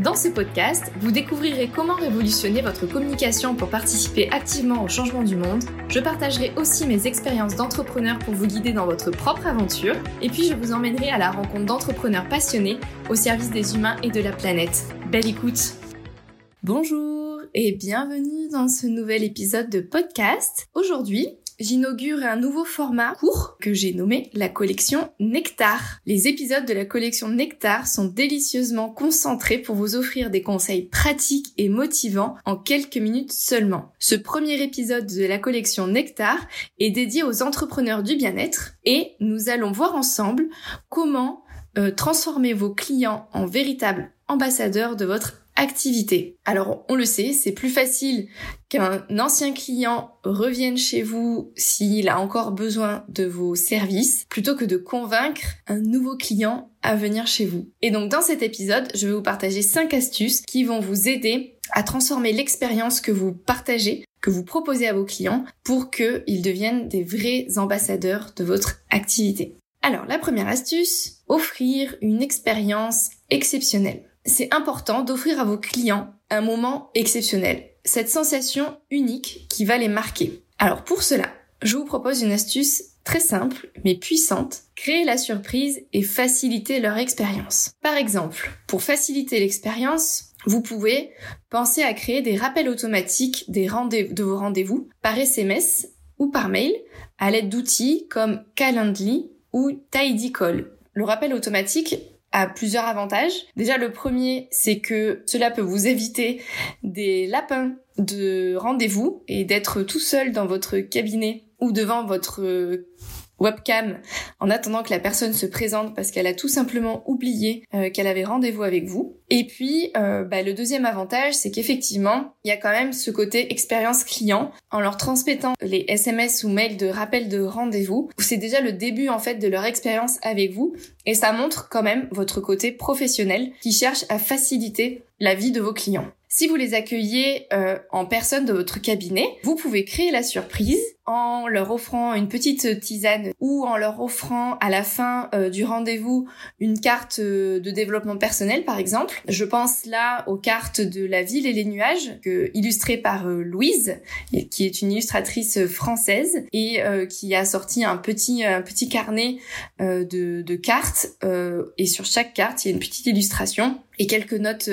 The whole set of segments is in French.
Dans ce podcast, vous découvrirez comment révolutionner votre communication pour participer activement au changement du monde. Je partagerai aussi mes expériences d'entrepreneur pour vous guider dans votre propre aventure. Et puis je vous emmènerai à la rencontre d'entrepreneurs passionnés au service des humains et de la planète. Belle écoute Bonjour et bienvenue dans ce nouvel épisode de podcast. Aujourd'hui, j'inaugure un nouveau format court que j'ai nommé la collection Nectar. Les épisodes de la collection Nectar sont délicieusement concentrés pour vous offrir des conseils pratiques et motivants en quelques minutes seulement. Ce premier épisode de la collection Nectar est dédié aux entrepreneurs du bien-être et nous allons voir ensemble comment euh, transformer vos clients en véritables ambassadeurs de votre activité. Alors on le sait, c'est plus facile qu'un ancien client revienne chez vous s'il a encore besoin de vos services, plutôt que de convaincre un nouveau client à venir chez vous. Et donc dans cet épisode, je vais vous partager 5 astuces qui vont vous aider à transformer l'expérience que vous partagez, que vous proposez à vos clients pour qu'ils deviennent des vrais ambassadeurs de votre activité. Alors la première astuce, offrir une expérience exceptionnelle c'est important d'offrir à vos clients un moment exceptionnel, cette sensation unique qui va les marquer. Alors pour cela, je vous propose une astuce très simple mais puissante, créer la surprise et faciliter leur expérience. Par exemple, pour faciliter l'expérience, vous pouvez penser à créer des rappels automatiques de vos rendez-vous par SMS ou par mail à l'aide d'outils comme Calendly ou Tidycall. Le rappel automatique plusieurs avantages. Déjà, le premier, c'est que cela peut vous éviter des lapins de rendez-vous et d'être tout seul dans votre cabinet ou devant votre webcam en attendant que la personne se présente parce qu'elle a tout simplement oublié euh, qu'elle avait rendez-vous avec vous. Et puis, euh, bah, le deuxième avantage, c'est qu'effectivement, il y a quand même ce côté expérience client. En leur transmettant les SMS ou mails de rappel de rendez-vous, c'est déjà le début en fait de leur expérience avec vous et ça montre quand même votre côté professionnel qui cherche à faciliter la vie de vos clients. Si vous les accueillez euh, en personne de votre cabinet, vous pouvez créer la surprise en leur offrant une petite tisane ou en leur offrant à la fin euh, du rendez-vous une carte euh, de développement personnel par exemple. Je pense là aux cartes de la ville et les nuages illustrées par Louise qui est une illustratrice française et qui a sorti un petit un petit carnet de, de cartes et sur chaque carte il y a une petite illustration et quelques notes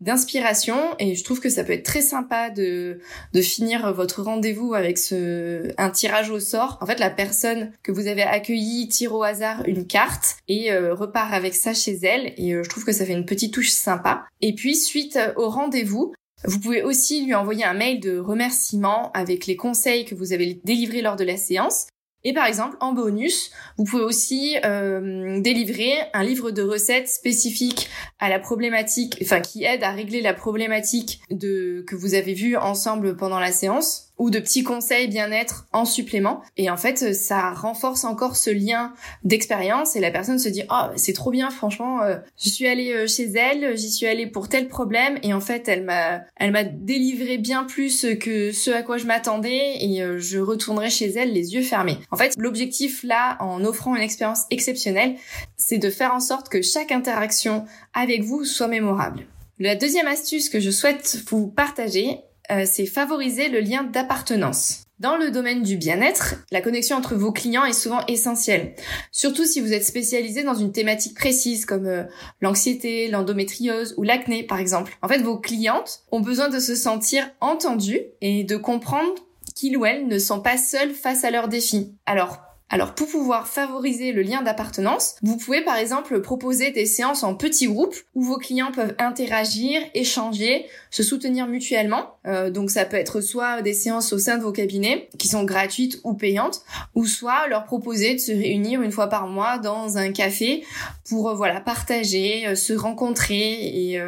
d'inspiration et je trouve que ça peut être très sympa de de finir votre rendez-vous avec ce un tirage au sort. En fait, la personne que vous avez accueillie tire au hasard une carte et euh, repart avec ça chez elle. Et euh, je trouve que ça fait une petite touche sympa. Et puis, suite au rendez-vous, vous pouvez aussi lui envoyer un mail de remerciement avec les conseils que vous avez délivrés lors de la séance. Et par exemple, en bonus, vous pouvez aussi euh, délivrer un livre de recettes spécifique à la problématique, enfin qui aide à régler la problématique de que vous avez vue ensemble pendant la séance ou de petits conseils bien-être en supplément. Et en fait, ça renforce encore ce lien d'expérience et la personne se dit oh c'est trop bien franchement, euh, je suis allée euh, chez elle, j'y suis allée pour tel problème et en fait elle m'a elle m'a délivré bien plus que ce à quoi je m'attendais et euh, je retournerai chez elle les yeux fermés. En fait, l'objectif là en offrant une expérience exceptionnelle, c'est de faire en sorte que chaque interaction avec vous soit mémorable. La deuxième astuce que je souhaite vous partager, euh, c'est favoriser le lien d'appartenance. Dans le domaine du bien-être, la connexion entre vos clients est souvent essentielle, surtout si vous êtes spécialisé dans une thématique précise comme euh, l'anxiété, l'endométriose ou l'acné par exemple. En fait, vos clientes ont besoin de se sentir entendues et de comprendre qu'ils ou elles ne sont pas seuls face à leurs défis. Alors, Alors pour pouvoir favoriser le lien d'appartenance, vous pouvez par exemple proposer des séances en petits groupes où vos clients peuvent interagir, échanger, se soutenir mutuellement. Euh, donc ça peut être soit des séances au sein de vos cabinets qui sont gratuites ou payantes, ou soit leur proposer de se réunir une fois par mois dans un café pour euh, voilà partager, euh, se rencontrer et,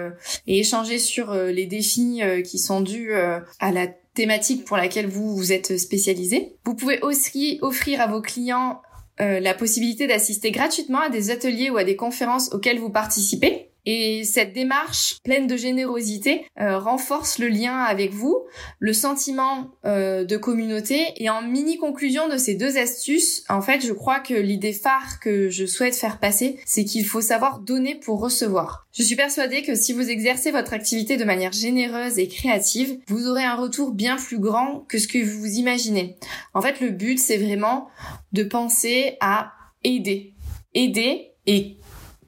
et échanger sur les défis qui sont dus à la thématique pour laquelle vous vous êtes spécialisé. Vous pouvez aussi offrir à vos clients euh, la possibilité d'assister gratuitement à des ateliers ou à des conférences auxquelles vous participez. Et cette démarche pleine de générosité euh, renforce le lien avec vous, le sentiment euh, de communauté. Et en mini conclusion de ces deux astuces, en fait, je crois que l'idée phare que je souhaite faire passer, c'est qu'il faut savoir donner pour recevoir. Je suis persuadée que si vous exercez votre activité de manière généreuse et créative, vous aurez un retour bien plus grand que ce que vous imaginez. En fait, le but, c'est vraiment de penser à aider. Aider et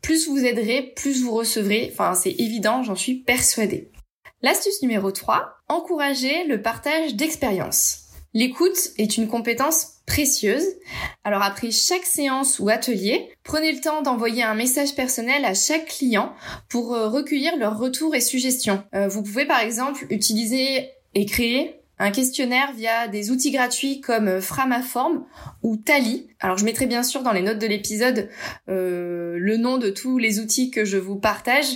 plus vous aiderez, plus vous recevrez. Enfin, c'est évident, j'en suis persuadée. L'astuce numéro 3, encourager le partage d'expériences. L'écoute est une compétence précieuse. Alors après chaque séance ou atelier, prenez le temps d'envoyer un message personnel à chaque client pour euh, recueillir leurs retours et suggestions. Euh, vous pouvez par exemple utiliser et créer un questionnaire via des outils gratuits comme Framaform ou Tally. Alors je mettrai bien sûr dans les notes de l'épisode euh, le nom de tous les outils que je vous partage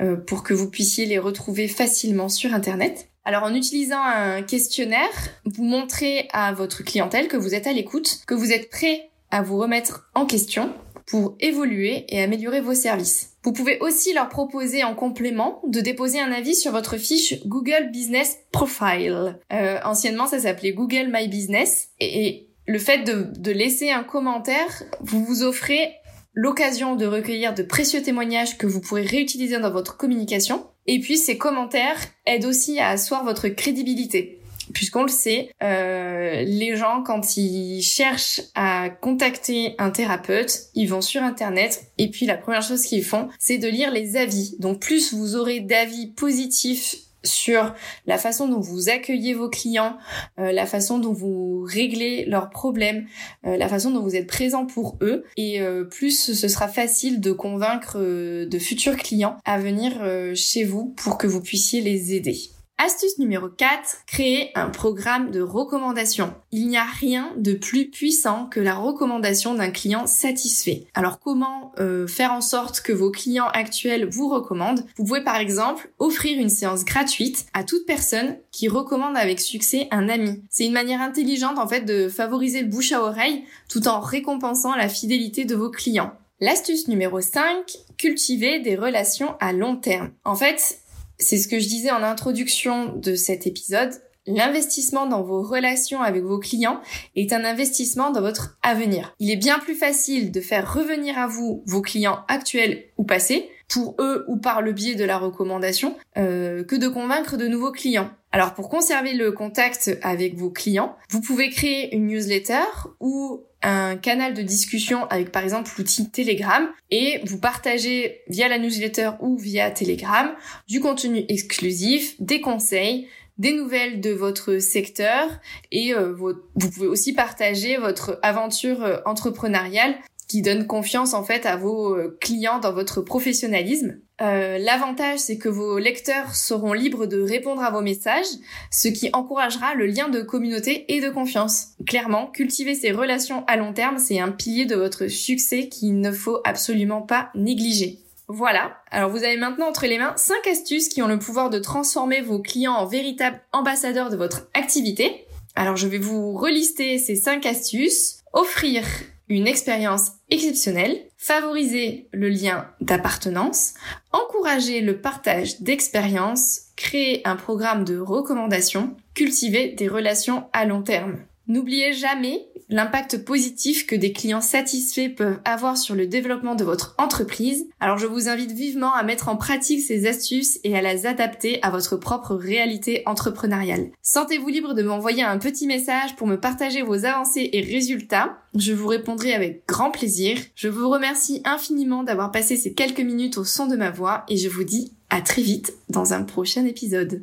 euh, pour que vous puissiez les retrouver facilement sur Internet. Alors en utilisant un questionnaire, vous montrez à votre clientèle que vous êtes à l'écoute, que vous êtes prêt à vous remettre en question pour évoluer et améliorer vos services. Vous pouvez aussi leur proposer en complément de déposer un avis sur votre fiche Google Business Profile. Euh, anciennement, ça s'appelait Google My Business. Et, le fait de, de laisser un commentaire, vous vous offrez l'occasion de recueillir de précieux témoignages que vous pourrez réutiliser dans votre communication. Et puis ces commentaires aident aussi à asseoir votre crédibilité puisqu'on le sait, euh, les gens quand ils cherchent à contacter un thérapeute, ils vont sur internet et puis la première chose qu'ils font, c'est de lire les avis. Donc plus vous aurez d'avis positifs sur la façon dont vous accueillez vos clients, euh, la façon dont vous réglez leurs problèmes, euh, la façon dont vous êtes présent pour eux, et plus ce sera facile de convaincre de futurs clients à venir chez vous pour que vous puissiez les aider. Astuce numéro 4, créer un programme de recommandation. Il n'y a rien de plus puissant que la recommandation d'un client satisfait. Alors comment euh, faire en sorte que vos clients actuels vous recommandent? Vous pouvez par exemple offrir une séance gratuite à toute personne qui recommande avec succès un ami. C'est une manière intelligente en fait de favoriser le bouche à oreille tout en récompensant la fidélité de vos clients. L'astuce numéro 5, cultiver des relations à long terme. En fait, c'est ce que je disais en introduction de cet épisode. L'investissement dans vos relations avec vos clients est un investissement dans votre avenir. Il est bien plus facile de faire revenir à vous vos clients actuels ou passés, pour eux ou par le biais de la recommandation, euh, que de convaincre de nouveaux clients. Alors pour conserver le contact avec vos clients, vous pouvez créer une newsletter ou un canal de discussion avec par exemple l'outil Telegram et vous partagez via la newsletter ou via Telegram du contenu exclusif, des conseils, des nouvelles de votre secteur et euh, vous pouvez aussi partager votre aventure euh, entrepreneuriale qui donne confiance en fait à vos euh, clients dans votre professionnalisme. Euh, L'avantage, c'est que vos lecteurs seront libres de répondre à vos messages, ce qui encouragera le lien de communauté et de confiance. Clairement, cultiver ces relations à long terme, c'est un pilier de votre succès qu'il ne faut absolument pas négliger. Voilà, alors vous avez maintenant entre les mains 5 astuces qui ont le pouvoir de transformer vos clients en véritables ambassadeurs de votre activité. Alors je vais vous relister ces 5 astuces. Offrir une expérience exceptionnelle, favoriser le lien d'appartenance, encourager le partage d'expériences, créer un programme de recommandation, cultiver des relations à long terme. N'oubliez jamais l'impact positif que des clients satisfaits peuvent avoir sur le développement de votre entreprise. Alors je vous invite vivement à mettre en pratique ces astuces et à les adapter à votre propre réalité entrepreneuriale. Sentez-vous libre de m'envoyer un petit message pour me partager vos avancées et résultats. Je vous répondrai avec grand plaisir. Je vous remercie infiniment d'avoir passé ces quelques minutes au son de ma voix et je vous dis à très vite dans un prochain épisode.